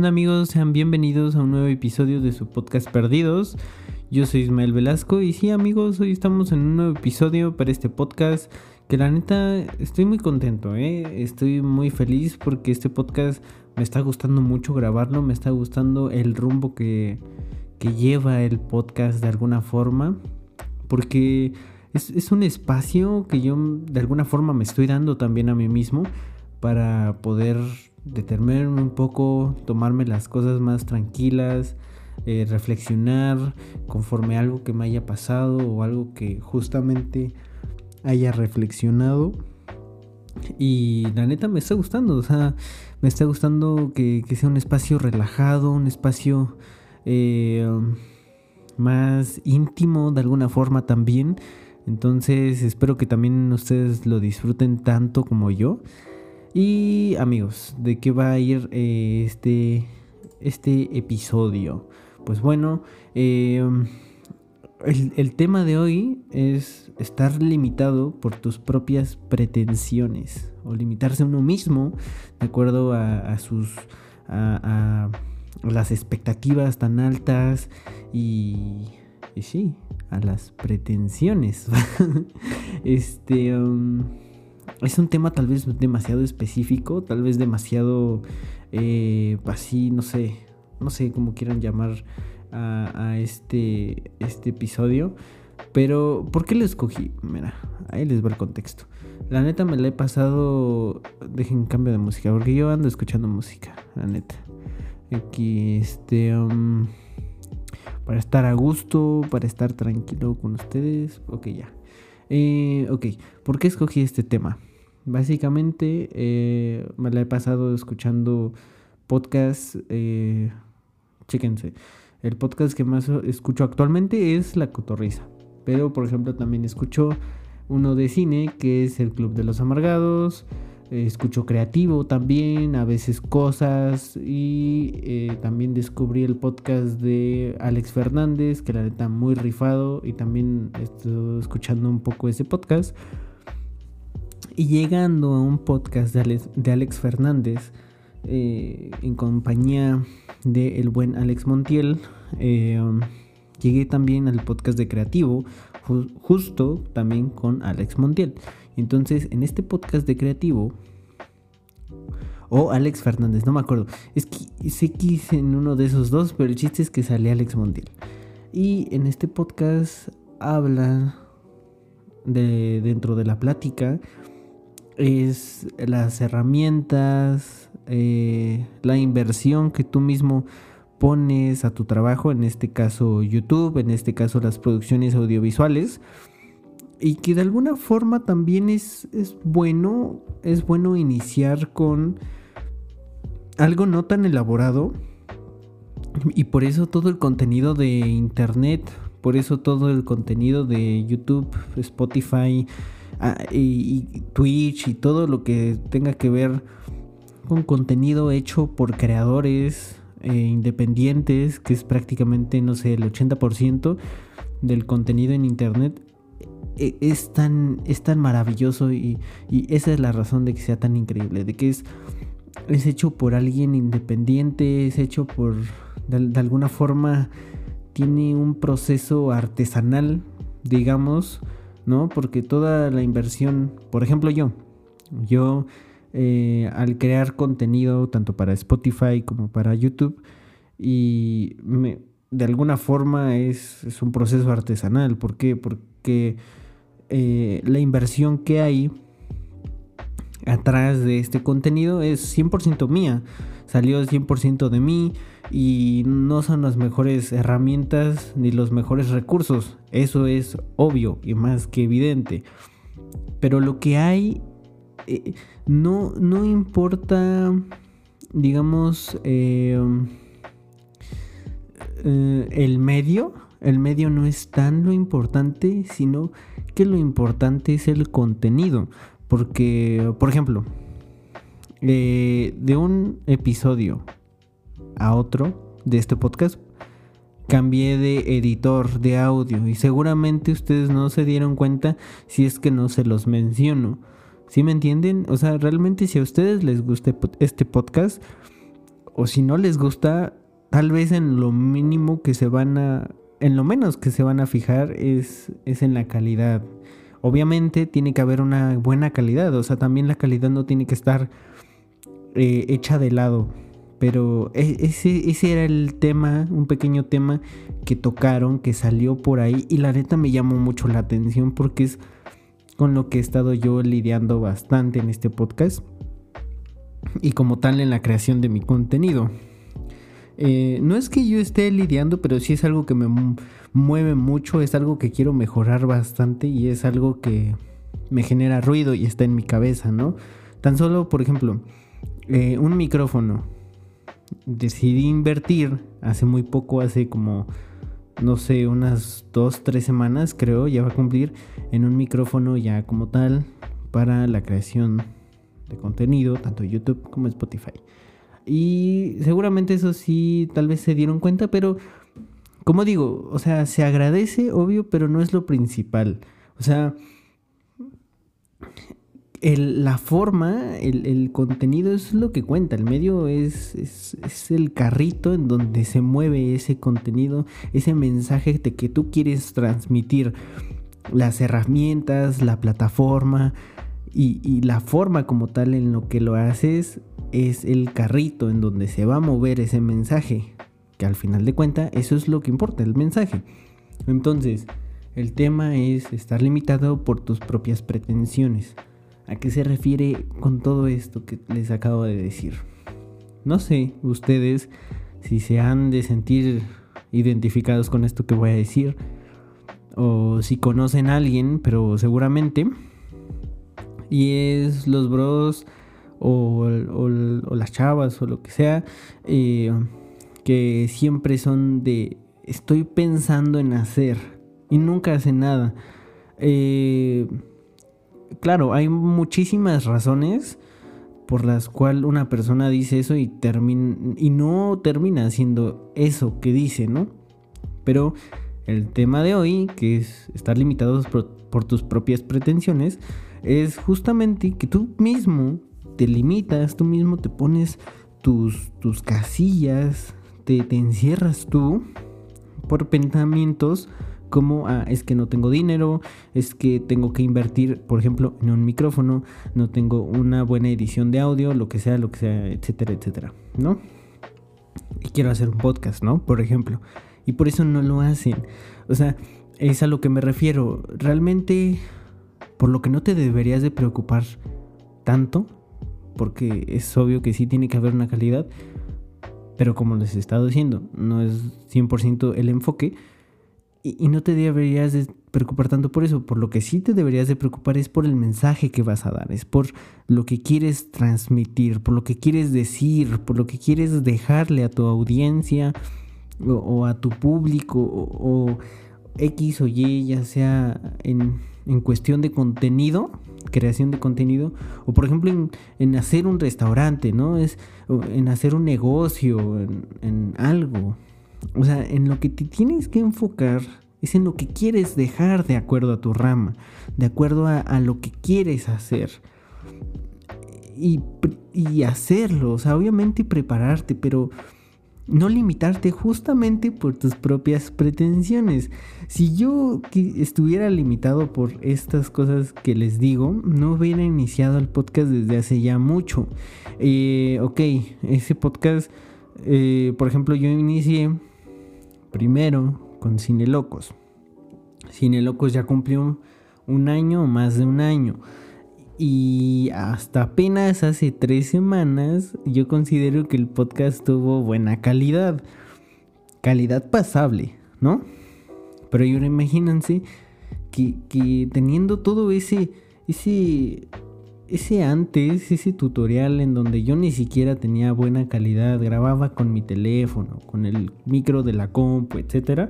¿Qué onda amigos? Sean bienvenidos a un nuevo episodio de su podcast Perdidos. Yo soy Ismael Velasco y sí amigos, hoy estamos en un nuevo episodio para este podcast que la neta estoy muy contento, ¿eh? estoy muy feliz porque este podcast me está gustando mucho grabarlo, me está gustando el rumbo que, que lleva el podcast de alguna forma, porque es, es un espacio que yo de alguna forma me estoy dando también a mí mismo para poder detenerme un poco, tomarme las cosas más tranquilas, eh, reflexionar conforme algo que me haya pasado o algo que justamente haya reflexionado. Y la neta me está gustando, o sea, me está gustando que, sea un espacio relajado, un espacio eh, más íntimo de alguna forma también. Entonces espero que también ustedes lo disfruten tanto como yo. Y amigos, ¿de qué va a ir eh, este, este episodio? Pues bueno, em, el, tema de hoy es estar limitado por tus propias pretensiones o limitarse a uno mismo de acuerdo a, sus a, las expectativas tan altas y, y sí, a las pretensiones. este um, es un tema tal vez demasiado específico, tal vez demasiado eh, así, no sé, no sé cómo quieran llamar a, este, este episodio. Pero, ¿por qué lo escogí? Mira, ahí les va el contexto. La neta me la he pasado. Dejen cambio de música, porque yo ando escuchando música, la neta. Aquí, este. Um, para estar a gusto, para estar tranquilo con ustedes. Ok, ya. Eh, ok, ¿por qué escogí este tema? Básicamente eh, me la he pasado escuchando podcasts. Eh, chéquense. El podcast que más escucho actualmente es La Cotorriza. Pero, por ejemplo, también escucho uno de cine que es El Club de los Amargados. escucho creativo también, a veces cosas. Y eh, también descubrí el podcast de Alex Fernández, que la neta muy rifado. Y también estoy escuchando un poco ese podcast. Y llegando a un podcast de Alex, Fernández, eh, en compañía de el buen Alex Montiel, eh, llegué también al podcast de Creativo, justo también con Alex Montiel. Entonces, en este podcast de Creativo, o Alex Fernández, no me acuerdo. Es que sé que hice en uno de esos dos, pero el chiste es que sale Alex Montiel. Y en este podcast habla de dentro de la plática es las herramientas, eh, la inversión que tú mismo pones a tu trabajo, en este caso YouTube, en este caso las producciones audiovisuales, y que de alguna forma también es, es bueno, es bueno iniciar con algo no tan elaborado, y por eso todo el contenido de Internet, por eso todo el contenido de YouTube, Spotify, Ah, y, Twitch y todo lo que tenga que ver con contenido hecho por creadores eh, independientes, que es prácticamente, no sé, el 80% del contenido en Internet, e, es tan, es tan maravilloso y, esa es la razón de que sea tan increíble, de que es, es hecho por alguien independiente, es hecho por, de alguna forma, tiene un proceso artesanal, digamos, ¿no? Porque toda la inversión, por ejemplo yo, yo eh, al crear contenido tanto para Spotify como para YouTube y de alguna forma es, un proceso artesanal. ¿Por qué? Porque eh, la inversión que hay atrás de este contenido es 100% mía. Salió 100% de mí y no son las mejores herramientas ni los mejores recursos. Eso es obvio y más que evidente. Pero lo que hay eh, no, no importa, digamos, eh, eh, el medio. El medio no es tan lo importante, sino que lo importante es el contenido. Porque, por ejemplo, de un episodio a otro de este podcast, cambié de editor de audio y seguramente ustedes no se dieron cuenta si es que no se los menciono. ¿Sí me entienden? O sea, realmente si a ustedes les gusta este podcast o si no les gusta, tal vez en lo mínimo que se van a, en lo menos que se van a fijar es, es en la calidad. Obviamente tiene que haber una buena calidad, o sea, también la calidad no tiene que estar eh, hecha de lado. Pero e, ese, ese era el tema, un pequeño tema que tocaron, que salió por ahí y la neta me llamó mucho la atención porque es con lo que he estado yo lidiando bastante en este podcast y como tal en la creación de mi contenido. Eh, no es que yo esté lidiando, pero sí es algo que me mueve mucho, es algo que quiero mejorar bastante y es algo que me genera ruido y está en mi cabeza, ¿no? Tan solo, por ejemplo, eh, un micrófono. Decidí invertir hace muy poco, hace como, no sé, unas dos, tres semanas creo, ya va a cumplir, en un micrófono ya como tal para la creación de contenido, tanto YouTube como Spotify. Y seguramente eso sí, tal vez se dieron cuenta, pero como digo, o sea, se agradece, obvio, pero no es lo principal. O sea, la forma, el, contenido es lo que cuenta. El medio es, el carrito en donde se mueve ese contenido, ese mensaje de que tú quieres transmitir. Las herramientas, la plataforma, y, la forma como tal en lo que lo haces es el carrito en donde se va a mover ese mensaje. Que al final de cuentas eso es lo que importa, el mensaje. Entonces, el tema es estar limitado por tus propias pretensiones. ¿A qué se refiere con todo esto que les acabo de decir? No sé, ustedes si se han de sentir identificados con esto que voy a decir. O si conocen a alguien, pero seguramente y es los bros o, las chavas o lo que sea eh, que siempre son de estoy pensando en hacer y nunca hacen nada. Eh, claro, hay muchísimas razones por las cuales una persona dice eso y, termina, y no termina haciendo eso que dice, ¿no? Pero el tema de hoy, que es estar limitados por tus propias pretensiones, es justamente que tú mismo te limitas, tú mismo te pones tus, tus casillas, te, te encierras tú por pensamientos como ah, es que no tengo dinero, es que tengo que invertir, por ejemplo, en un micrófono, no tengo una buena edición de audio, lo que sea, lo que sea, etcétera, etcétera, ¿no? Y quiero hacer un podcast, ¿no? Por ejemplo. Y por eso no lo hacen. O sea, es a lo que me refiero. Realmente por lo que no te deberías de preocupar tanto, porque es obvio que sí tiene que haber una calidad, pero como les he estado diciendo, no es 100% el enfoque, y, no te deberías de preocupar tanto por eso, por lo que sí te deberías de preocupar es por el mensaje que vas a dar, es por lo que quieres transmitir, por lo que quieres decir, por lo que quieres dejarle a tu audiencia o, a tu público o X o Y, ya sea en en cuestión de contenido, creación de contenido, o por ejemplo en, hacer un restaurante, ¿no? Es en hacer un negocio, en, algo. O sea, en lo que te tienes que enfocar es en lo que quieres dejar de acuerdo a tu rama, de acuerdo a, lo que quieres hacer. Y, y hacerlo, o sea, obviamente prepararte, pero no limitarte justamente por tus propias pretensiones. Si yo estuviera limitado por estas cosas que les digo, no hubiera iniciado el podcast desde hace ya mucho. Eh, ok, ese podcast, eh, por ejemplo, yo inicié primero con Cine Locos. Cine Locos ya cumplió un año o más de un año. Y hasta apenas hace tres semanas yo considero que el podcast tuvo buena calidad. Calidad pasable, ¿no? Pero ahora imagínense que, que teniendo todo ese, ese, ese antes, ese tutorial en donde yo ni siquiera tenía buena calidad, grababa con mi teléfono, con el micro de la compu, etc.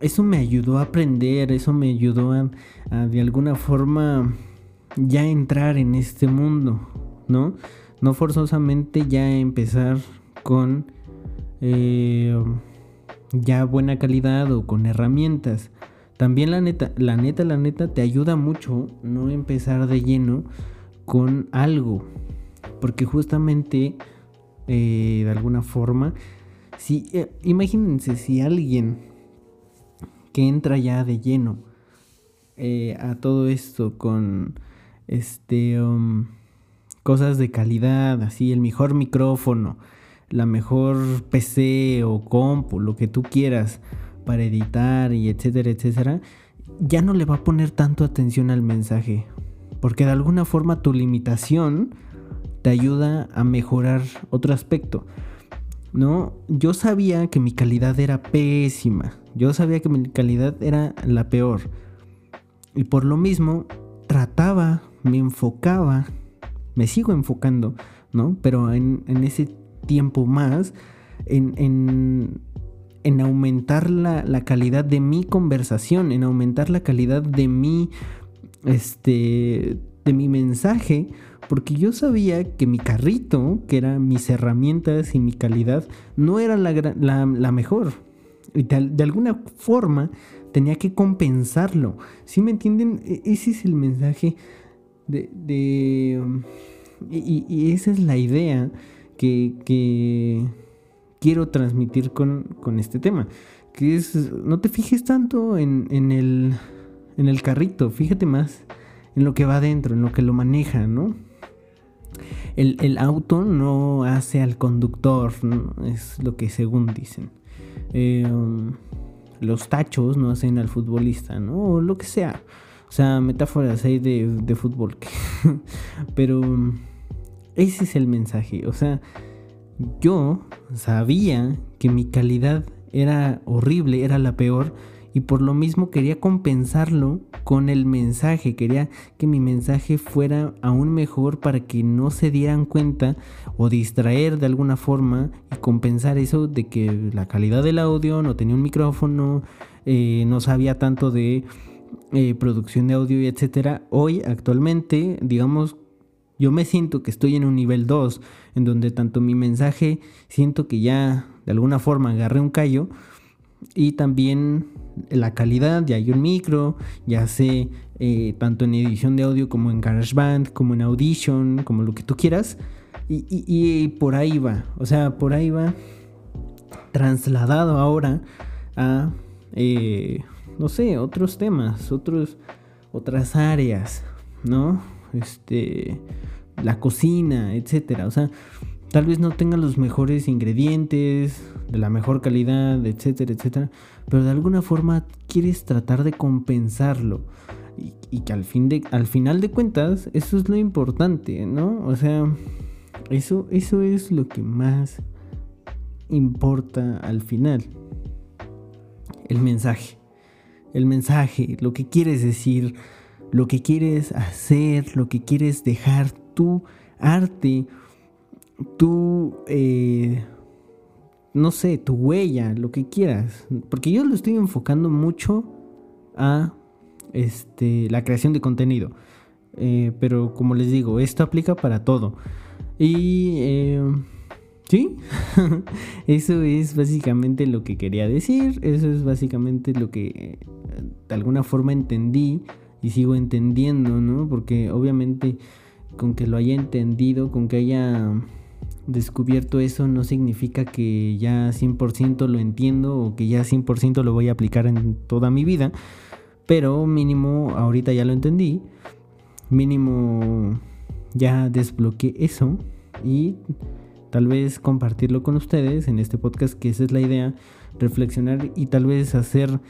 Eso me ayudó a aprender, eso me ayudó a de alguna forma ya entrar en este mundo, ¿no? No forzosamente ya empezar con eh, ya buena calidad o con herramientas. También la neta, la neta, la neta te ayuda mucho no empezar de lleno con algo. Porque justamente eh, de alguna forma. Si, eh, imagínense si alguien que entra ya de lleno eh, a todo esto con este um, cosas de calidad, así el mejor micrófono, la mejor PC o compu, lo que tú quieras para editar y etcétera, etcétera, ya no le va a poner tanto atención al mensaje, porque de alguna forma tu limitación te ayuda a mejorar otro aspecto. ¿No? Yo sabía que mi calidad era pésima. Yo sabía que mi calidad era la peor. Y por lo mismo trataba, me enfocaba, me sigo enfocando, ¿no? Pero en, ese tiempo más, en, en, en aumentar la, la, calidad de mi conversación, en aumentar la calidad de mi, este, de mi mensaje, porque yo sabía que mi carrito, que eran mis herramientas y mi calidad, no era la, mejor. Y de, alguna forma tenía que compensarlo. ¿Sí me entienden? E, ese es el mensaje de... Um, y, esa es la idea que, quiero transmitir con, este tema. Que es, no te fijes tanto en, en, el, en el carrito, fíjate más en lo que va adentro, en lo que lo maneja, ¿no? El, auto no hace al conductor, es lo que según dicen. Em, los tachos no hacen al futbolista, ¿no? O lo que sea. O sea, metáforas ahí de, de fútbol. Pero ese es el mensaje. O sea, yo sabía que mi calidad era horrible, era la peor y por lo mismo quería compensarlo con el mensaje, quería que mi mensaje fuera aún mejor para que no se dieran cuenta o distraer de alguna forma y compensar eso de que la calidad del audio, no tenía un micrófono, eh, no sabía tanto de eh, producción de audio etcétera. Hoy actualmente, digamos, yo me siento que estoy en un nivel 2, en donde tanto mi mensaje siento que ya de alguna forma agarré un callo y también la calidad, ya hay un micro, ya sé eh, tanto en edición de audio como en GarageBand, como en Audition, como lo que tú quieras. Y, por ahí va, o sea, por ahí va trasladado ahora a, eh, no sé, otros temas, otros, otras áreas, ¿no? Este, la cocina, etcétera. O sea, tal vez no tenga los mejores ingredientes, de la mejor calidad, etcétera, etcétera, pero de alguna forma quieres tratar de compensarlo. Y, que al, fin de, al final de cuentas, eso es lo importante, ¿no? O sea, eso, eso es lo que más importa al final. El mensaje. El mensaje, lo que quieres decir, lo que quieres hacer, lo que quieres dejar, tu arte, tu... Eh, no sé, tu huella, lo que quieras. Porque yo lo estoy enfocando mucho a este, la creación de contenido. Eh, pero como les digo, esto aplica para todo. Y eh, sí, eso es básicamente lo que quería decir. Eso es básicamente lo que de alguna forma entendí y sigo entendiendo, ¿no? Porque obviamente con que lo haya entendido, con que haya descubierto eso no significa que ya 100% lo entiendo o que ya 100% lo voy a aplicar en toda mi vida, pero mínimo ahorita ya lo entendí, mínimo ya desbloqueé eso y tal vez compartirlo con ustedes en este podcast, que esa es la idea, reflexionar y tal vez hacer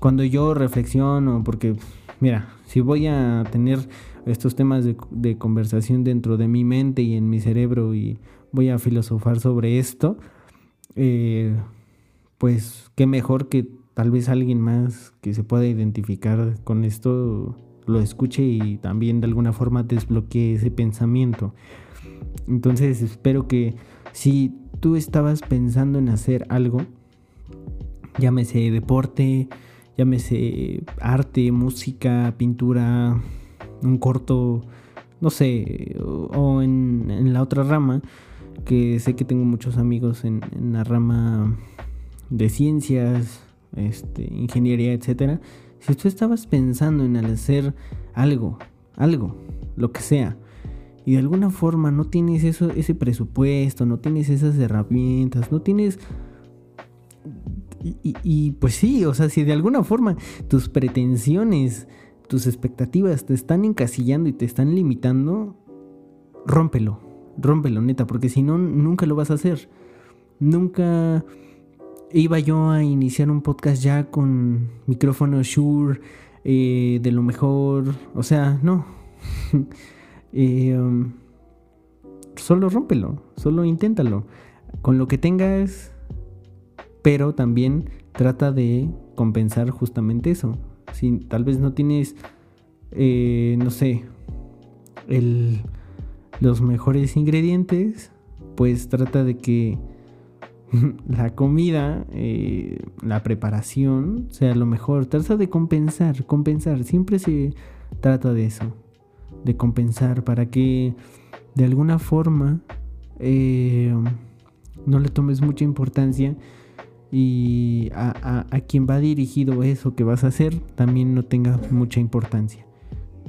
cuando yo reflexiono, porque mira, si voy a tener estos temas de, conversación dentro de mi mente y en mi cerebro y voy a filosofar sobre esto, eh, pues qué mejor que tal vez alguien más que se pueda identificar con esto lo escuche y también de alguna forma desbloquee ese pensamiento. Entonces espero que si tú estabas pensando en hacer algo, llámese deporte, llámese arte, música, pintura, un corto, no sé, o, en, en la otra rama, que sé que tengo muchos amigos en, la rama de ciencias, este, ingeniería, etcétera. Si tú estabas pensando en hacer algo, algo, lo que sea, y de alguna forma no tienes eso, ese presupuesto, no tienes esas herramientas, no tienes... Y, pues sí, o sea, si de alguna forma tus pretensiones, tus expectativas te están encasillando y te están limitando, rómpelo, rómpelo, neta, porque si no, nunca lo vas a hacer. Nunca iba yo a iniciar un podcast ya con micrófono Shure eh, de lo mejor. O sea, no. eh, um, solo rómpelo, solo inténtalo. Con lo que tengas, pero también trata de compensar justamente eso. Si tal vez no tienes, eh, no sé, el, los mejores ingredientes, pues trata de que la comida, eh, la preparación sea lo mejor. Trata de compensar, compensar. Siempre se trata de eso, de compensar para que de alguna forma eh, no le tomes mucha importancia y a, a, quien va dirigido eso que vas a hacer también no tenga mucha importancia,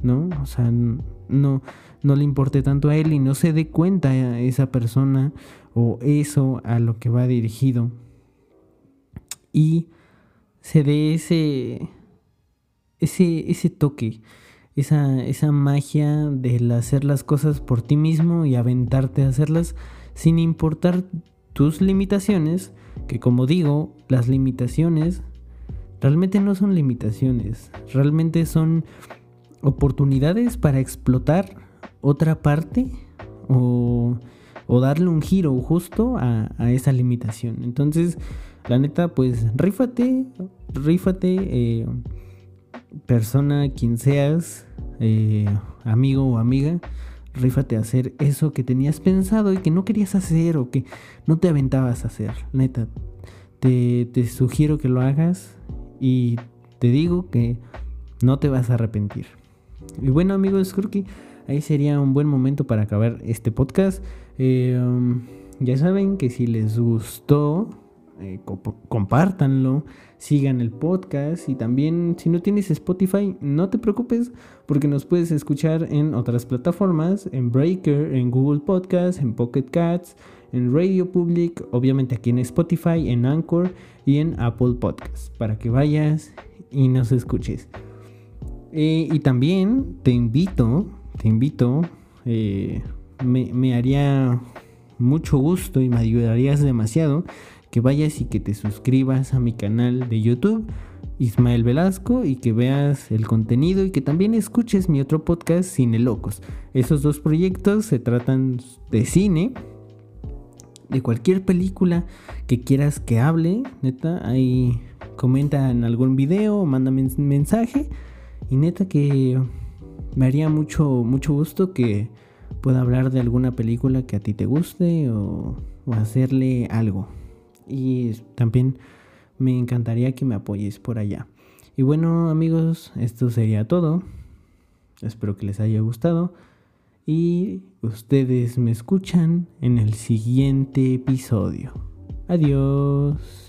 ¿no? O sea, no, no le importe tanto a él y no se dé cuenta a esa persona o eso a lo que va dirigido y se dé ese ese, ese toque, esa, esa magia del hacer las cosas por ti mismo y aventarte a hacerlas sin importar tus limitaciones, que como digo, las limitaciones realmente no son limitaciones, realmente son oportunidades para explotar otra parte o, darle un giro justo a, a, esa limitación. Entonces, la neta, pues rífate, rífate, eh, persona, quien seas, eh, amigo o amiga, rífate a hacer eso que tenías pensado y que no querías hacer o que no te aventabas a hacer. Neta, te, te sugiero que lo hagas y te digo que no te vas a arrepentir. Y bueno amigos, creo ahí sería un buen momento para acabar este podcast. Um, ya saben que si les gustó, eh, compártanlo, sigan el podcast y también si no tienes Spotify, no te preocupes porque nos puedes escuchar en otras plataformas, en Breaker, en Google Podcast, en Pocket Cats, en Radio Public, obviamente aquí en Spotify, en Anchor y en Apple Podcast para que vayas y nos escuches. Eh, y también te invito, te invito, eh, me, me, haría mucho gusto y me ayudarías demasiado que vayas y que te suscribas a mi canal de YouTube, Ismael Velasco, y que veas el contenido y que también escuches mi otro podcast, Cine Locos. Esos dos proyectos se tratan de cine, de cualquier película que quieras que hable, neta, ahí comenta en algún video, mándame un mensaje y neta que me haría mucho, mucho gusto que pueda hablar de alguna película que a ti te guste o, o hacerle algo. Y también me encantaría que me apoyes por allá. Y bueno amigos, esto sería todo. Espero que les haya gustado. Y ustedes me escuchan en el siguiente episodio. Adiós.